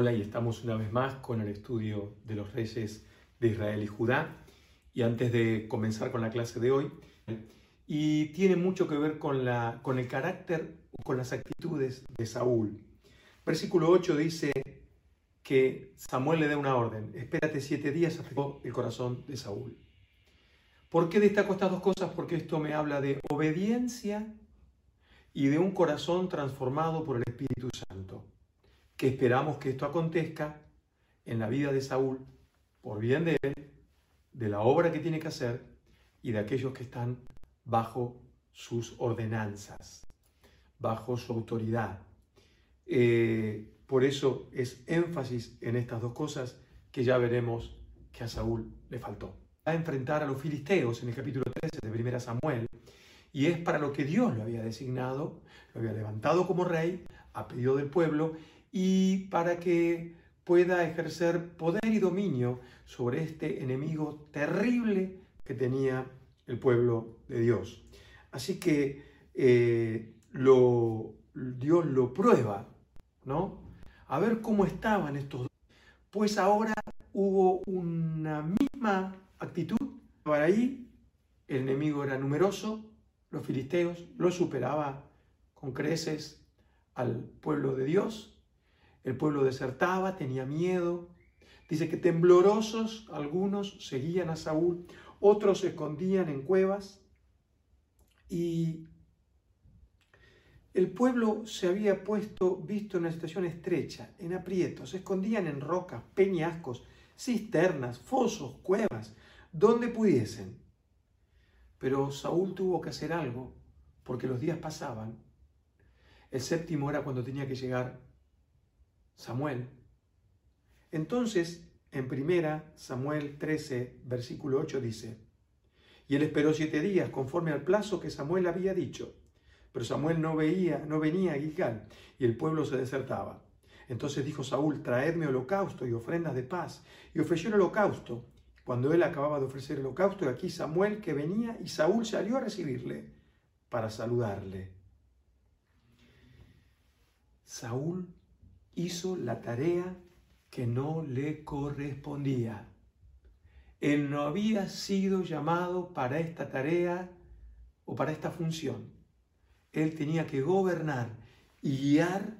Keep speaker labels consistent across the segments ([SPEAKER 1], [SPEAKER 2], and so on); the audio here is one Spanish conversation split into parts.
[SPEAKER 1] Hola y estamos una vez más con el estudio de los reyes de Israel y Judá. Y antes de comenzar con la clase de hoy, y tiene mucho que ver con, la, con el carácter, con las actitudes de Saúl. Versículo 8 dice que Samuel le da una orden, espérate siete días, afectó el corazón de Saúl. ¿Por qué destaco estas dos cosas? Porque esto me habla de obediencia y de un corazón transformado por el Espíritu Santo que esperamos que esto acontezca en la vida de Saúl, por bien de él, de la obra que tiene que hacer y de aquellos que están bajo sus ordenanzas, bajo su autoridad. Eh, por eso es énfasis en estas dos cosas que ya veremos que a Saúl le faltó. Va a enfrentar a los filisteos en el capítulo 13 de 1 Samuel y es para lo que Dios lo había designado, lo había levantado como rey a pedido del pueblo y para que pueda ejercer poder y dominio sobre este enemigo terrible que tenía el pueblo de Dios. Así que eh, lo, Dios lo prueba, ¿no? A ver cómo estaban estos dos. Pues ahora hubo una misma actitud. Para ahí el enemigo era numeroso, los filisteos lo superaba con creces al pueblo de Dios el pueblo desertaba, tenía miedo. Dice que temblorosos algunos seguían a Saúl, otros se escondían en cuevas y el pueblo se había puesto, visto en una situación estrecha, en aprietos, se escondían en rocas, peñascos, cisternas, fosos, cuevas, donde pudiesen. Pero Saúl tuvo que hacer algo, porque los días pasaban. El séptimo era cuando tenía que llegar Samuel. Entonces, en primera Samuel 13, versículo 8 dice, y él esperó siete días conforme al plazo que Samuel había dicho, pero Samuel no veía, no venía a Gilgal, y el pueblo se desertaba. Entonces dijo Saúl, traedme holocausto y ofrendas de paz, y ofreció el holocausto. Cuando él acababa de ofrecer el holocausto, aquí Samuel que venía, y Saúl salió a recibirle para saludarle. Saúl hizo la tarea que no le correspondía. Él no había sido llamado para esta tarea o para esta función. Él tenía que gobernar y guiar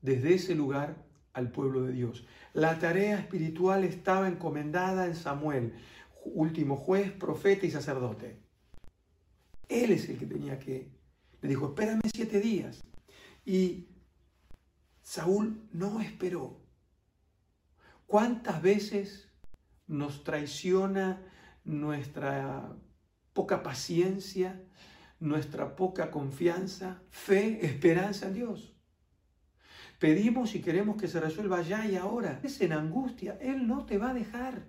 [SPEAKER 1] desde ese lugar al pueblo de Dios. La tarea espiritual estaba encomendada en Samuel, último juez, profeta y sacerdote. Él es el que tenía que... Le dijo, espérame siete días. Y Saúl no esperó. ¿Cuántas veces nos traiciona nuestra poca paciencia, nuestra poca confianza, fe, esperanza en Dios? Pedimos y queremos que se resuelva ya y ahora. Es en angustia, Él no te va a dejar.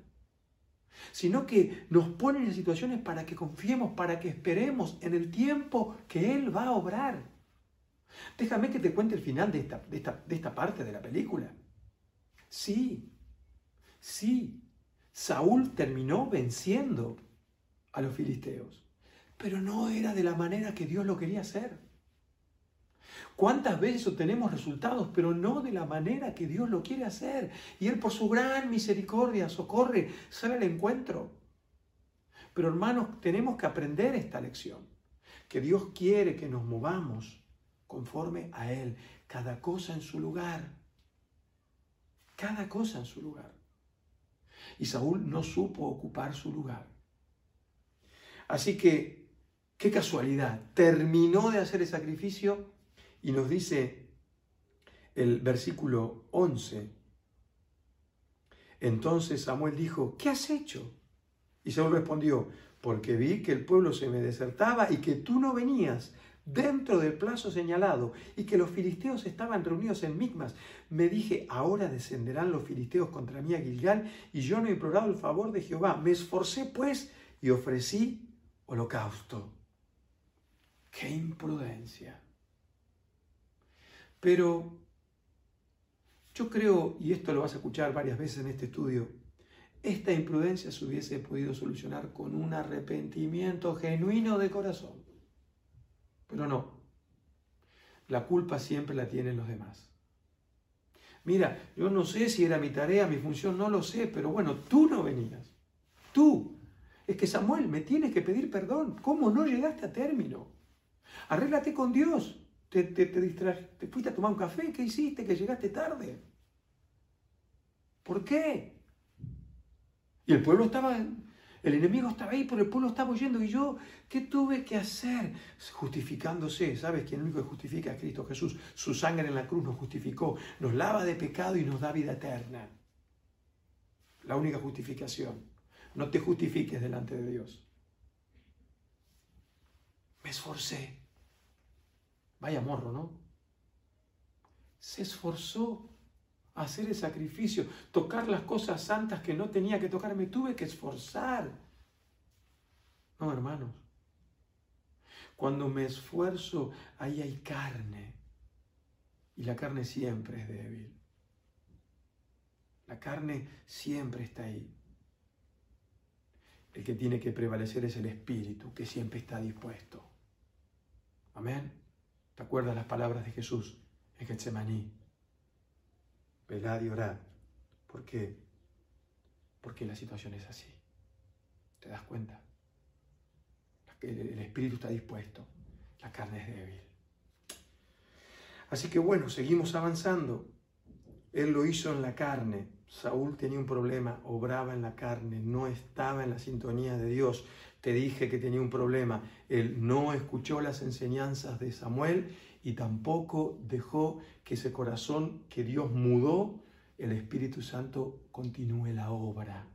[SPEAKER 1] Sino que nos pone en situaciones para que confiemos, para que esperemos en el tiempo que Él va a obrar. Déjame que te cuente el final de esta, de esta, parte de la película. Sí, sí, Saúl terminó venciendo a los filisteos, pero no era de la manera que Dios lo quería hacer. ¿Cuántas veces obtenemos resultados, pero no de la manera que Dios lo quiere hacer? Y Él por su gran misericordia socorre, sale al encuentro. Pero hermanos, tenemos que aprender esta lección, que Dios quiere que nos movamos conforme a Él, cada cosa en su lugar, cada cosa en su lugar. Y Saúl no supo ocupar su lugar. Así que, qué casualidad, terminó de hacer el sacrificio y nos dice el versículo 11. Entonces Samuel dijo, ¿qué has hecho? Y Saúl respondió, porque vi que el pueblo se me desertaba y que tú no venías dentro del plazo señalado y que los filisteos estaban reunidos en Micmas, me dije, ahora descenderán los filisteos contra mí a Gilgal y yo no he implorado el favor de Jehová. Me esforcé pues y ofrecí holocausto. ¡Qué imprudencia! Pero yo creo, y esto lo vas a escuchar varias veces en este estudio, esta imprudencia se hubiese podido solucionar con un arrepentimiento genuino de corazón. Pero no. La culpa siempre la tienen los demás. Mira, yo no sé si era mi tarea, mi función, no lo sé, pero bueno, tú no venías. Tú. Es que Samuel, me tienes que pedir perdón. ¿Cómo no llegaste a término? Arréglate con Dios. Te, te, te, te fuiste a tomar un café. ¿Qué hiciste? Que llegaste tarde. ¿Por qué? Y el pueblo estaba, el enemigo estaba ahí, pero el pueblo estaba huyendo. Y yo, ¿qué tuve que hacer? Justificándose. ¿Sabes quién único que justifica es Cristo Jesús? Su sangre en la cruz nos justificó, nos lava de pecado y nos da vida eterna. La única justificación. No te justifiques delante de Dios. Me esforcé. Vaya morro, ¿no? Se esforzó hacer el sacrificio, tocar las cosas santas que no tenía que tocar, me tuve que esforzar. No, hermanos. Cuando me esfuerzo, ahí hay carne. Y la carne siempre es débil. La carne siempre está ahí. El que tiene que prevalecer es el espíritu, que siempre está dispuesto. Amén. ¿Te acuerdas las palabras de Jesús en Getsemaní? Velad y orad. ¿Por qué? Porque la situación es así. ¿Te das cuenta? El espíritu está dispuesto, la carne es débil. Así que bueno, seguimos avanzando. Él lo hizo en la carne. Saúl tenía un problema, obraba en la carne, no estaba en la sintonía de Dios. Te dije que tenía un problema. Él no escuchó las enseñanzas de Samuel y tampoco dejó que ese corazón que Dios mudó, el Espíritu Santo continúe la obra.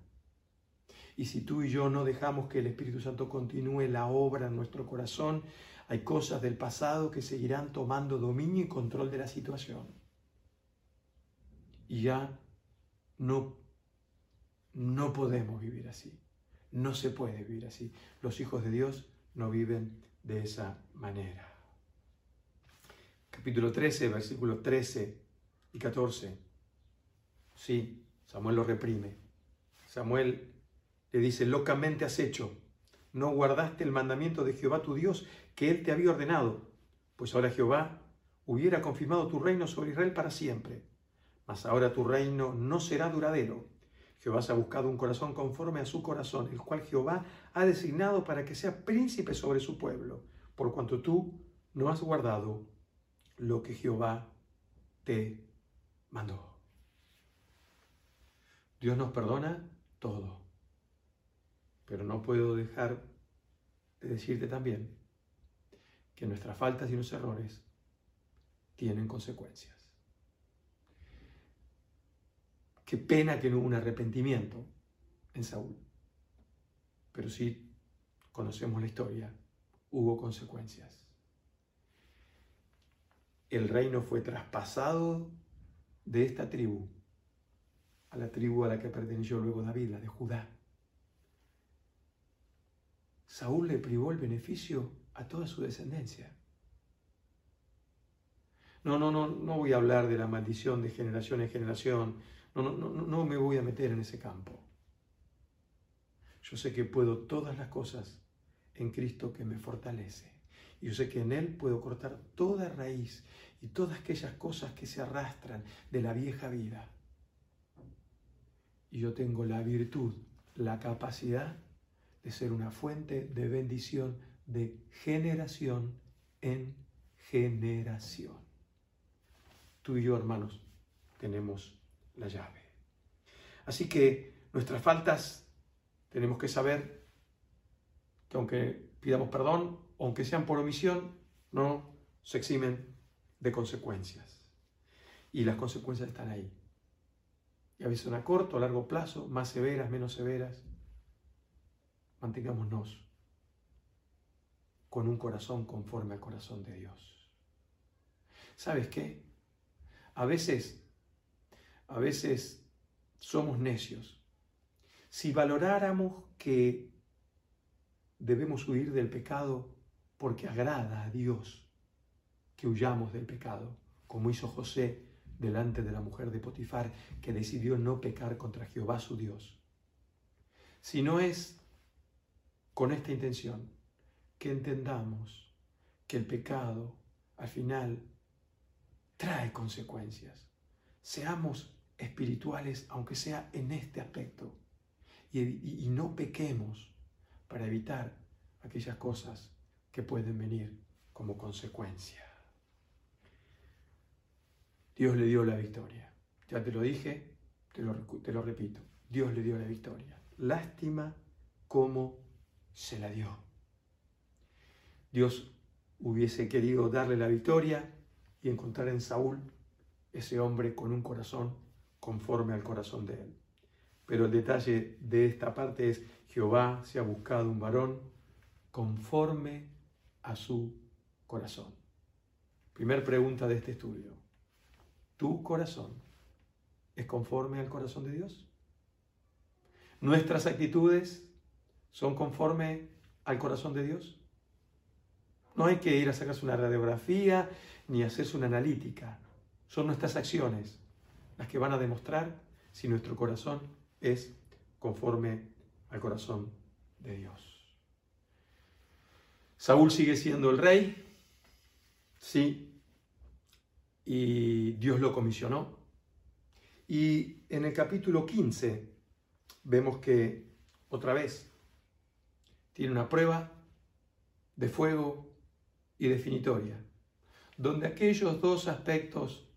[SPEAKER 1] Y si tú y yo no dejamos que el Espíritu Santo continúe la obra en nuestro corazón, hay cosas del pasado que seguirán tomando dominio y control de la situación. Y ya no, no podemos vivir así. No se puede vivir así. Los hijos de Dios no viven de esa manera. Capítulo 13, versículos 13 y 14. Sí, Samuel lo reprime. Samuel le dice, locamente has hecho. No guardaste el mandamiento de Jehová tu Dios que él te había ordenado. Pues ahora Jehová hubiera confirmado tu reino sobre Israel para siempre mas ahora tu reino no será duradero. Jehová se ha buscado un corazón conforme a su corazón, el cual Jehová ha designado para que sea príncipe sobre su pueblo, por cuanto tú no has guardado lo que Jehová te mandó. Dios nos perdona todo, pero no puedo dejar de decirte también que nuestras faltas y nuestros errores tienen consecuencias. Qué pena que no hubo un arrepentimiento en Saúl. Pero sí conocemos la historia, hubo consecuencias. El reino fue traspasado de esta tribu a la tribu a la que perteneció luego David, la de Judá. Saúl le privó el beneficio a toda su descendencia. No, no, no, no voy a hablar de la maldición de generación en generación, no, no, no, me voy a meter en ese campo. Yo sé que puedo todas las cosas en Cristo que me fortalece. Y yo sé que en Él puedo cortar toda raíz y todas aquellas cosas que se arrastran de la vieja vida. Y yo tengo la virtud, la capacidad de ser una fuente de bendición de generación en generación. Tú y yo, hermanos, tenemos la llave. Así que nuestras faltas tenemos que saber que aunque pidamos perdón, aunque sean por omisión, no se eximen de consecuencias. Y las consecuencias están ahí. Y a veces son a corto, a largo plazo, más severas, menos severas. Mantengámonos con un corazón conforme al corazón de Dios. ¿Sabes qué? A veces a veces somos necios. Si valoráramos que debemos huir del pecado porque agrada a Dios que huyamos del pecado, como hizo José delante de la mujer de Potifar, que decidió no pecar contra Jehová su Dios. Si no es con esta intención que entendamos que el pecado al final trae consecuencias seamos espirituales, aunque sea en este aspecto, y, y no pequemos para evitar aquellas cosas que pueden venir como consecuencia. Dios le dio la victoria. Ya te lo dije, te lo, te lo repito. Dios le dio la victoria. Lástima cómo se la dio. Dios hubiese querido darle la victoria y encontrar en Saúl ese hombre con un corazón conforme al corazón de él. Pero el detalle de esta parte es, Jehová se ha buscado un varón conforme a su corazón. Primer pregunta de este estudio. ¿Tu corazón es conforme al corazón de Dios? ¿Nuestras actitudes son conforme al corazón de Dios? No hay que ir a sacarse una radiografía ni hacerse una analítica. Son nuestras acciones las que van a demostrar si nuestro corazón es conforme al corazón de Dios. Saúl sigue siendo el rey, sí, y Dios lo comisionó. Y en el capítulo 15 vemos que otra vez tiene una prueba de fuego y definitoria, donde aquellos dos aspectos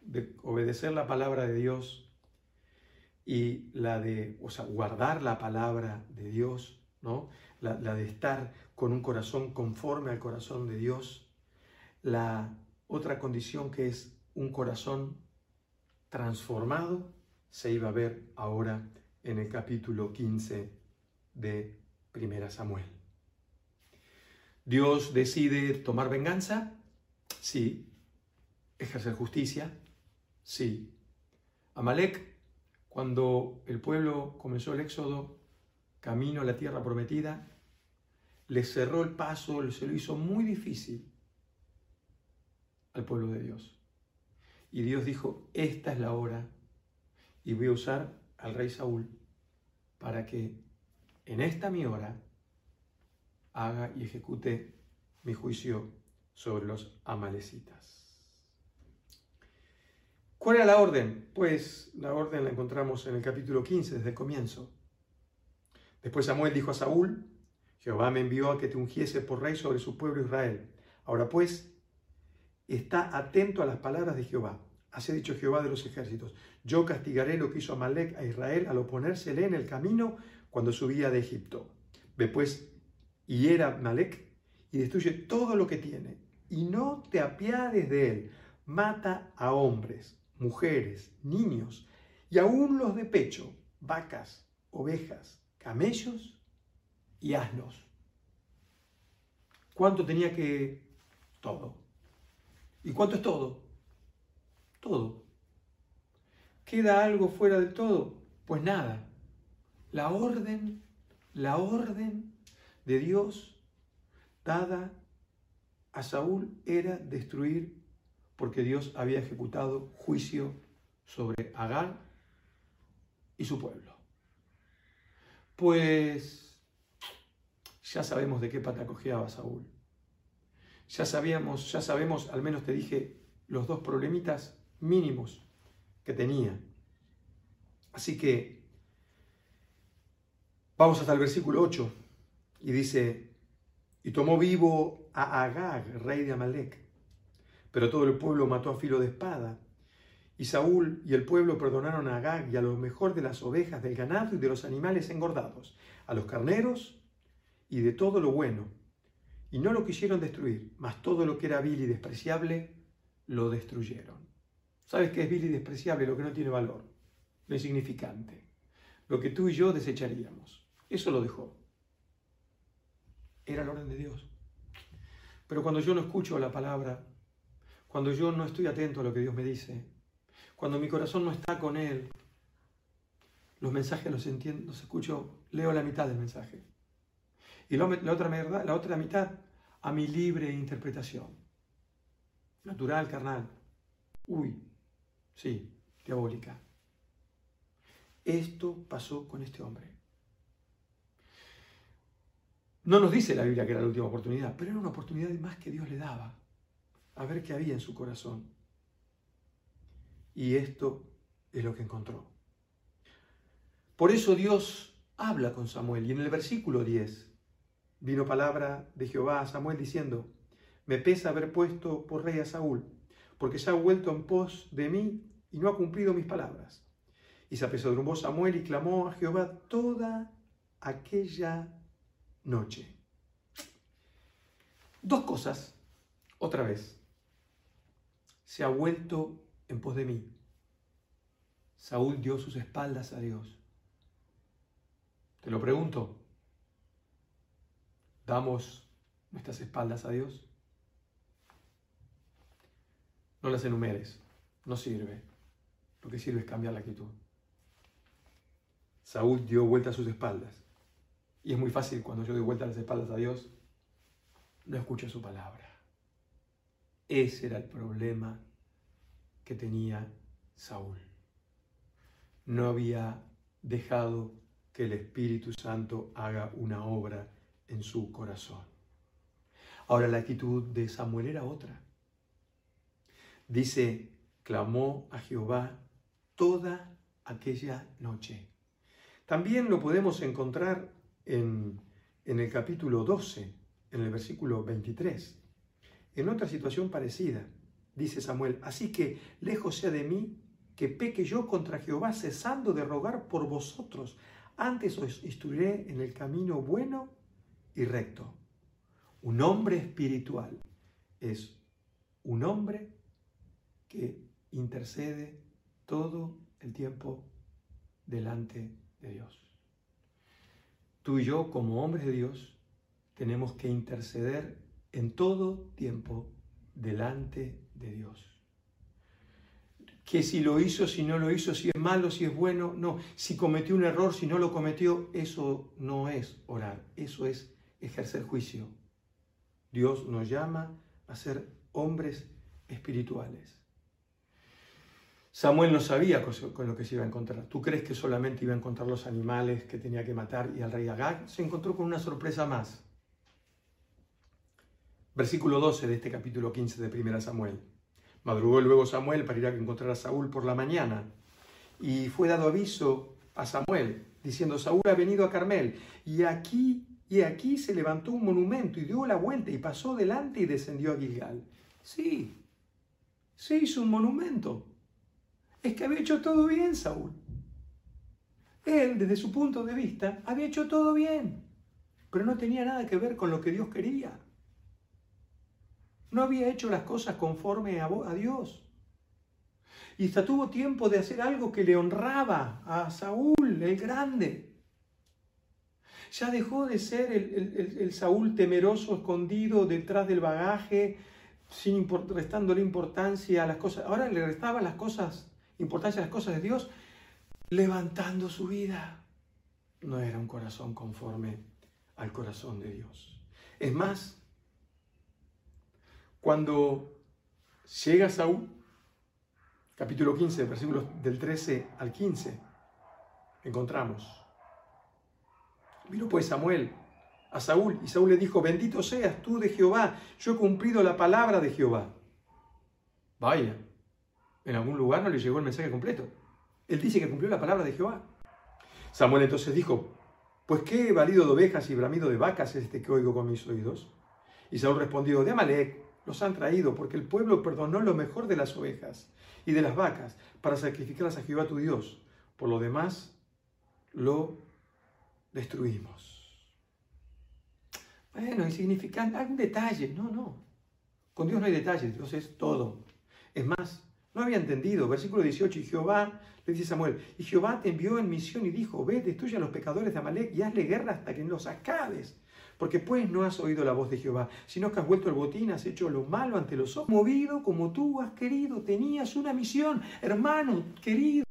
[SPEAKER 1] de obedecer la palabra de Dios y la de o sea, guardar la palabra de Dios, ¿no? La, la, de estar con un corazón conforme al corazón de Dios, la otra condición que es un corazón transformado, se iba a ver ahora en el capítulo 15 de Primera Samuel. Dios decide tomar venganza, sí. Ejercer justicia, sí. Amalek, cuando el pueblo comenzó el éxodo, camino a la tierra prometida, le cerró el paso, se lo hizo muy difícil al pueblo de Dios. Y Dios dijo, esta es la hora y voy a usar al rey Saúl para que en esta mi hora haga y ejecute mi juicio sobre los amalecitas. ¿Cuál era la orden? Pues la orden la encontramos en el capítulo 15, desde el comienzo. Después Samuel dijo a Saúl, Jehová me envió a que te ungiese por rey sobre su pueblo Israel. Ahora pues, está atento a las palabras de Jehová. Así ha dicho Jehová de los ejércitos. Yo castigaré lo que hizo Amalek a Israel al oponérsele en el camino cuando subía de Egipto. Ve pues y era Malek y destruye todo lo que tiene y no te apiades de él. Mata a hombres, mujeres, niños y aún los de pecho, vacas, ovejas, camellos y asnos. ¿Cuánto tenía que? Todo. ¿Y cuánto es todo? Todo. ¿Queda algo fuera de todo? Pues nada. La orden, la orden de Dios dada a Saúl era destruir porque Dios había ejecutado juicio sobre Agar y su pueblo. Pues ya sabemos de qué pata cojeaba Saúl. Ya sabíamos, ya sabemos, al menos te dije, los dos problemitas mínimos que tenía. Así que vamos hasta el versículo 8 y dice, y tomó vivo a Agag, rey de Amalek. Pero todo el pueblo mató a filo de espada. Y Saúl y el pueblo perdonaron a Agag y a lo mejor de las ovejas, del ganado y de los animales engordados, a los carneros y de todo lo bueno. Y no lo quisieron destruir, mas todo lo que era vil y despreciable, lo destruyeron. ¿Sabes qué es vil y despreciable? Lo que no tiene valor, lo insignificante. Lo que tú y yo desecharíamos. Eso lo dejó era el orden de Dios. Pero cuando yo no escucho la palabra, cuando yo no estoy atento a lo que Dios me dice, cuando mi corazón no está con Él, los mensajes los entiendo, los escucho, leo la mitad del mensaje. Y la otra, la otra mitad a mi libre interpretación. Natural, carnal. Uy, sí, diabólica. Esto pasó con este hombre. No nos dice la Biblia que era la última oportunidad, pero era una oportunidad más que Dios le daba a ver qué había en su corazón. Y esto es lo que encontró. Por eso Dios habla con Samuel. Y en el versículo 10 vino palabra de Jehová a Samuel diciendo, me pesa haber puesto por rey a Saúl, porque se ha vuelto en pos de mí y no ha cumplido mis palabras. Y se apesadumbró Samuel y clamó a Jehová toda aquella noche. Dos cosas, otra vez. Se ha vuelto en pos de mí. Saúl dio sus espaldas a Dios. Te lo pregunto, ¿damos nuestras espaldas a Dios? No las enumeres, no sirve. Lo que sirve es cambiar la actitud. Saúl dio vuelta a sus espaldas. Y es muy fácil cuando yo doy vuelta a las espaldas a Dios, no escucho su palabra. Ese era el problema que tenía Saúl. No había dejado que el Espíritu Santo haga una obra en su corazón. Ahora la actitud de Samuel era otra. Dice, clamó a Jehová toda aquella noche. También lo podemos encontrar en, en el capítulo 12, en el versículo 23. En otra situación parecida, dice Samuel, así que lejos sea de mí que peque yo contra Jehová, cesando de rogar por vosotros. Antes os instruiré en el camino bueno y recto. Un hombre espiritual es un hombre que intercede todo el tiempo delante de Dios. Tú y yo, como hombres de Dios, tenemos que interceder en todo tiempo delante de Dios. Que si lo hizo, si no lo hizo, si es malo, si es bueno, no. Si cometió un error, si no lo cometió, eso no es orar, eso es ejercer juicio. Dios nos llama a ser hombres espirituales. Samuel no sabía con lo que se iba a encontrar. ¿Tú crees que solamente iba a encontrar los animales que tenía que matar y al rey Agag? Se encontró con una sorpresa más. Versículo 12 de este capítulo 15 de 1 Samuel. Madrugó luego Samuel para ir a encontrar a Saúl por la mañana. Y fue dado aviso a Samuel, diciendo, Saúl ha venido a Carmel. Y aquí, y aquí se levantó un monumento y dio la vuelta y pasó delante y descendió a Gilgal. Sí, se hizo un monumento es que había hecho todo bien Saúl. Él, desde su punto de vista, había hecho todo bien, pero no tenía nada que ver con lo que Dios quería. No había hecho las cosas conforme a, Dios. Y hasta tuvo tiempo de hacer algo que le honraba a Saúl, el grande. Ya dejó de ser el, Saúl temeroso, escondido detrás del bagaje, sin restándole importancia a las cosas. Ahora le restaba las cosas importancia a las cosas de Dios, levantando su vida. No era un corazón conforme al corazón de Dios. Es más, cuando llega Saúl, capítulo 15, versículos del 13 al 15, encontramos. Vino pues Samuel a Saúl y Saúl le dijo, bendito seas tú de Jehová, yo he cumplido la palabra de Jehová. Vaya, en algún lugar no le llegó el mensaje completo. Él dice que cumplió la palabra de Jehová. Samuel entonces dijo, pues qué valido de ovejas y bramido de vacas es este que oigo con mis oídos. Y Saúl respondió, de Amalek los han traído, porque el pueblo perdonó lo mejor de las ovejas y de las vacas para sacrificarlas a Jehová tu Dios. Por lo demás, lo destruimos. Bueno, insignificante, algún detalle, no, no. Con Dios no hay detalles, Dios es todo. Es más, no había entendido. Versículo 18. Y Jehová, le dice Samuel, y Jehová te envió en misión y dijo, ve, destruye a los pecadores de Amalek y hazle guerra hasta que los acabes. Porque pues no has oído la voz de Jehová, sino que has vuelto el botín, has hecho lo malo ante los ojos. Movido como tú has querido, tenías una misión. Hermano querido,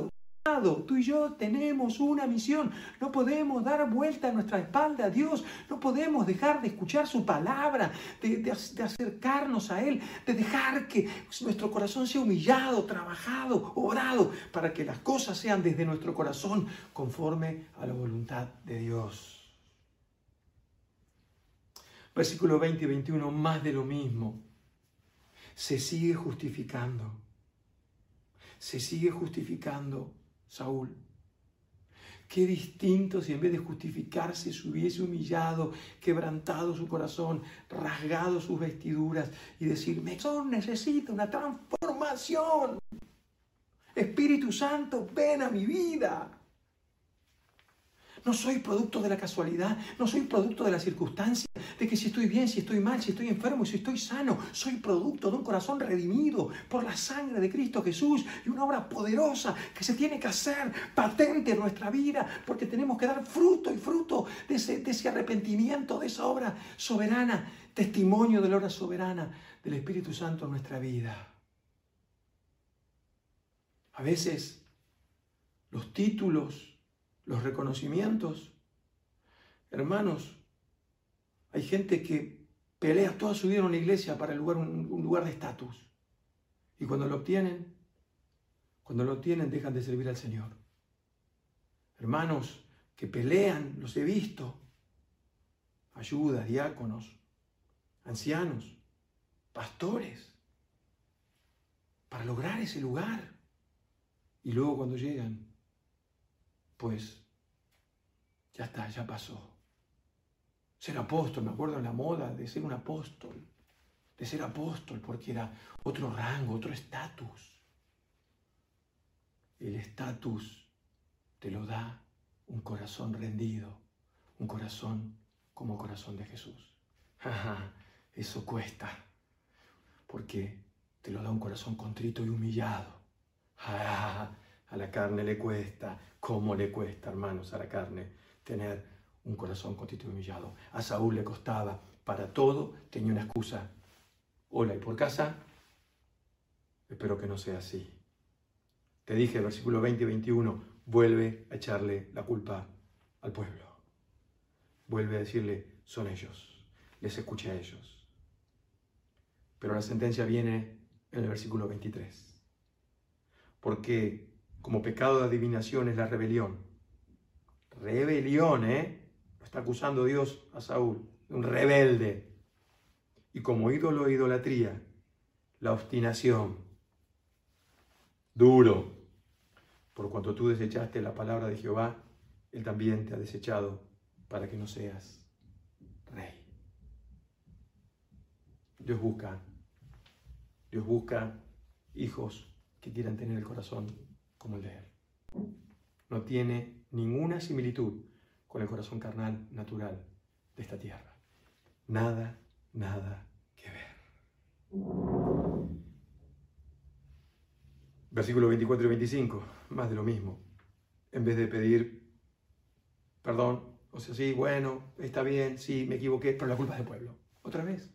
[SPEAKER 1] Tú y yo tenemos una misión. No podemos dar vuelta a nuestra espalda a Dios. No podemos dejar de escuchar su palabra, de, acercarnos a Él, de dejar que nuestro corazón sea humillado, trabajado, orado, para que las cosas sean desde nuestro corazón conforme a la voluntad de Dios. Versículo 20 y 21, más de lo mismo. Se sigue justificando se sigue justificando Saúl. Qué distinto si en vez de justificarse se hubiese humillado, quebrantado su corazón, rasgado sus vestiduras y decirme, son necesita una transformación. Espíritu Santo, ven a mi vida. No soy producto de la casualidad, no soy producto de la circunstancia, de que si estoy bien, si estoy mal, si estoy enfermo, si estoy sano. Soy producto de un corazón redimido por la sangre de Cristo Jesús y una obra poderosa que se tiene que hacer patente en nuestra vida porque tenemos que dar fruto y fruto de ese, de ese arrepentimiento, de esa obra soberana, testimonio de la obra soberana del Espíritu Santo en nuestra vida. A veces los títulos los reconocimientos. Hermanos, hay gente que pelea toda su vida en una iglesia para el lugar, un, lugar de estatus. Y cuando lo obtienen, cuando lo obtienen dejan de servir al Señor. Hermanos que pelean, los he visto, ayudas, diáconos, ancianos, pastores, para lograr ese lugar. Y luego cuando llegan, pues ya está, ya pasó. Ser apóstol, me acuerdo en la moda de ser un apóstol, de ser apóstol porque era otro rango, otro estatus. El estatus te lo da un corazón rendido, un corazón como corazón de Jesús. Eso cuesta, porque te lo da un corazón contrito y humillado. A la carne le cuesta, ¿cómo le cuesta, hermanos, a la carne tener un corazón contrito y humillado? A Saúl le costaba, para todo tenía una excusa. Hola, ¿y por casa? Espero que no sea así. Te dije, versículo 20 y 21, vuelve a echarle la culpa al pueblo. Vuelve a decirle, son ellos, les escuché a ellos. Pero la sentencia viene en el versículo 23. Porque como pecado de adivinación es la rebelión. Rebelión, ¿eh? Está acusando Dios a Saúl, un rebelde. Y como ídolo e idolatría, la obstinación. Duro. Por cuanto tú desechaste la palabra de Jehová, Él también te ha desechado para que no seas rey. Dios busca, Dios busca hijos que quieran tener el corazón como el de Él. No tiene ninguna similitud con el corazón carnal natural de esta tierra. Nada, nada que ver. Versículos 24 y 25, más de lo mismo. En vez de pedir perdón, o sea, sí, bueno, está bien, sí, me equivoqué, pero la culpa es del pueblo. Otra vez.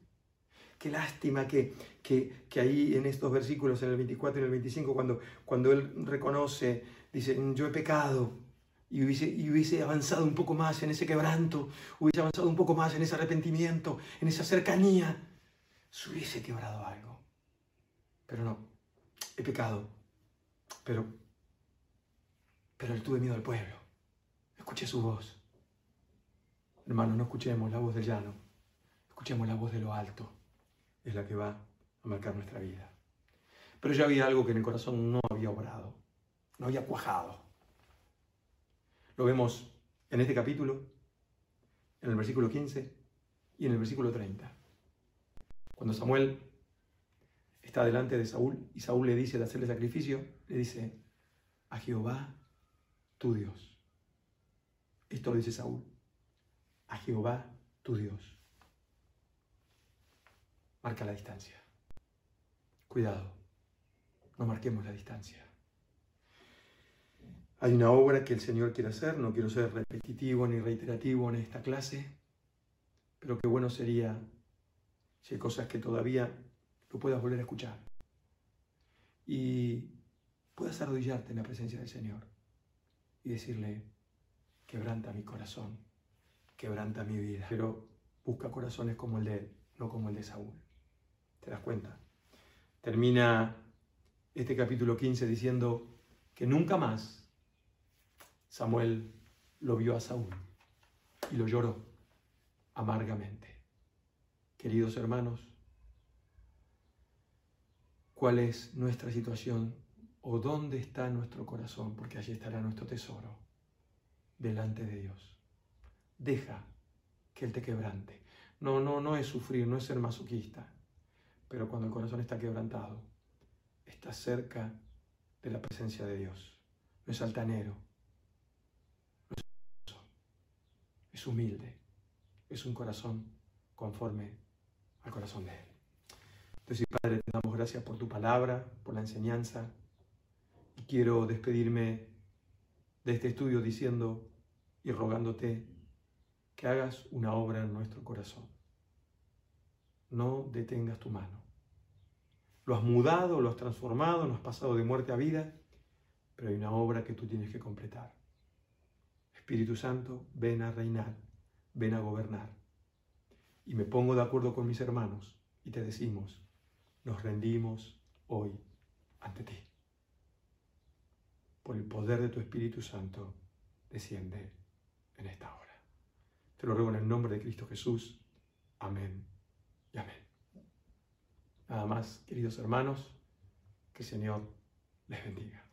[SPEAKER 1] Qué lástima que, que, ahí en estos versículos, en el 24 y en el 25, cuando, cuando él reconoce, dice, yo he pecado, y hubiese, y hubiese avanzado un poco más en ese quebranto, hubiese avanzado un poco más en ese arrepentimiento, en esa cercanía, se hubiese quebrado algo. Pero no, he pecado, pero, pero le tuve miedo al pueblo. Escuché su voz. Hermanos, no escuchemos la voz del llano, escuchemos la voz de lo alto es la que va a marcar nuestra vida. Pero ya había algo que en el corazón no había obrado, no había cuajado. Lo vemos en este capítulo, en el versículo 15 y en el versículo 30. Cuando Samuel está delante de Saúl y Saúl le dice de hacerle sacrificio, le dice, a Jehová tu Dios. Esto lo dice Saúl, a Jehová tu Dios marca la distancia. Cuidado, no marquemos la distancia. Hay una obra que el Señor quiere hacer, no quiero ser repetitivo ni reiterativo en esta clase, pero qué bueno sería si hay cosas que todavía lo puedas volver a escuchar y puedas arrodillarte en la presencia del Señor y decirle, quebranta mi corazón, quebranta mi vida, pero busca corazones como el de él, no como el de Saúl. ¿Te das cuenta? Termina este capítulo 15 diciendo que nunca más Samuel lo vio a Saúl y lo lloró amargamente. Queridos hermanos, ¿cuál es nuestra situación o dónde está nuestro corazón, porque allí estará nuestro tesoro, delante de Dios. Deja que Él te quebrante. No, no, no es sufrir, no es ser masoquista, pero cuando el corazón está quebrantado, está cerca de la presencia de Dios. No es altanero, no es, es humilde, es un corazón conforme al corazón de Él. Entonces, Padre, te damos gracias por tu palabra, por la enseñanza. Y quiero despedirme de este estudio diciendo y rogándote que hagas una obra en nuestro corazón. No detengas tu mano. Lo has mudado, lo has transformado, lo has pasado de muerte a vida, pero hay una obra que tú tienes que completar. Espíritu Santo, ven a reinar, ven a gobernar. Y me pongo de acuerdo con mis hermanos y te decimos, nos rendimos hoy ante ti. Por el poder de tu Espíritu Santo, desciende en esta hora. Te lo ruego en el nombre de Cristo Jesús. Amén y amén. Nada más, queridos hermanos, que el Señor les bendiga.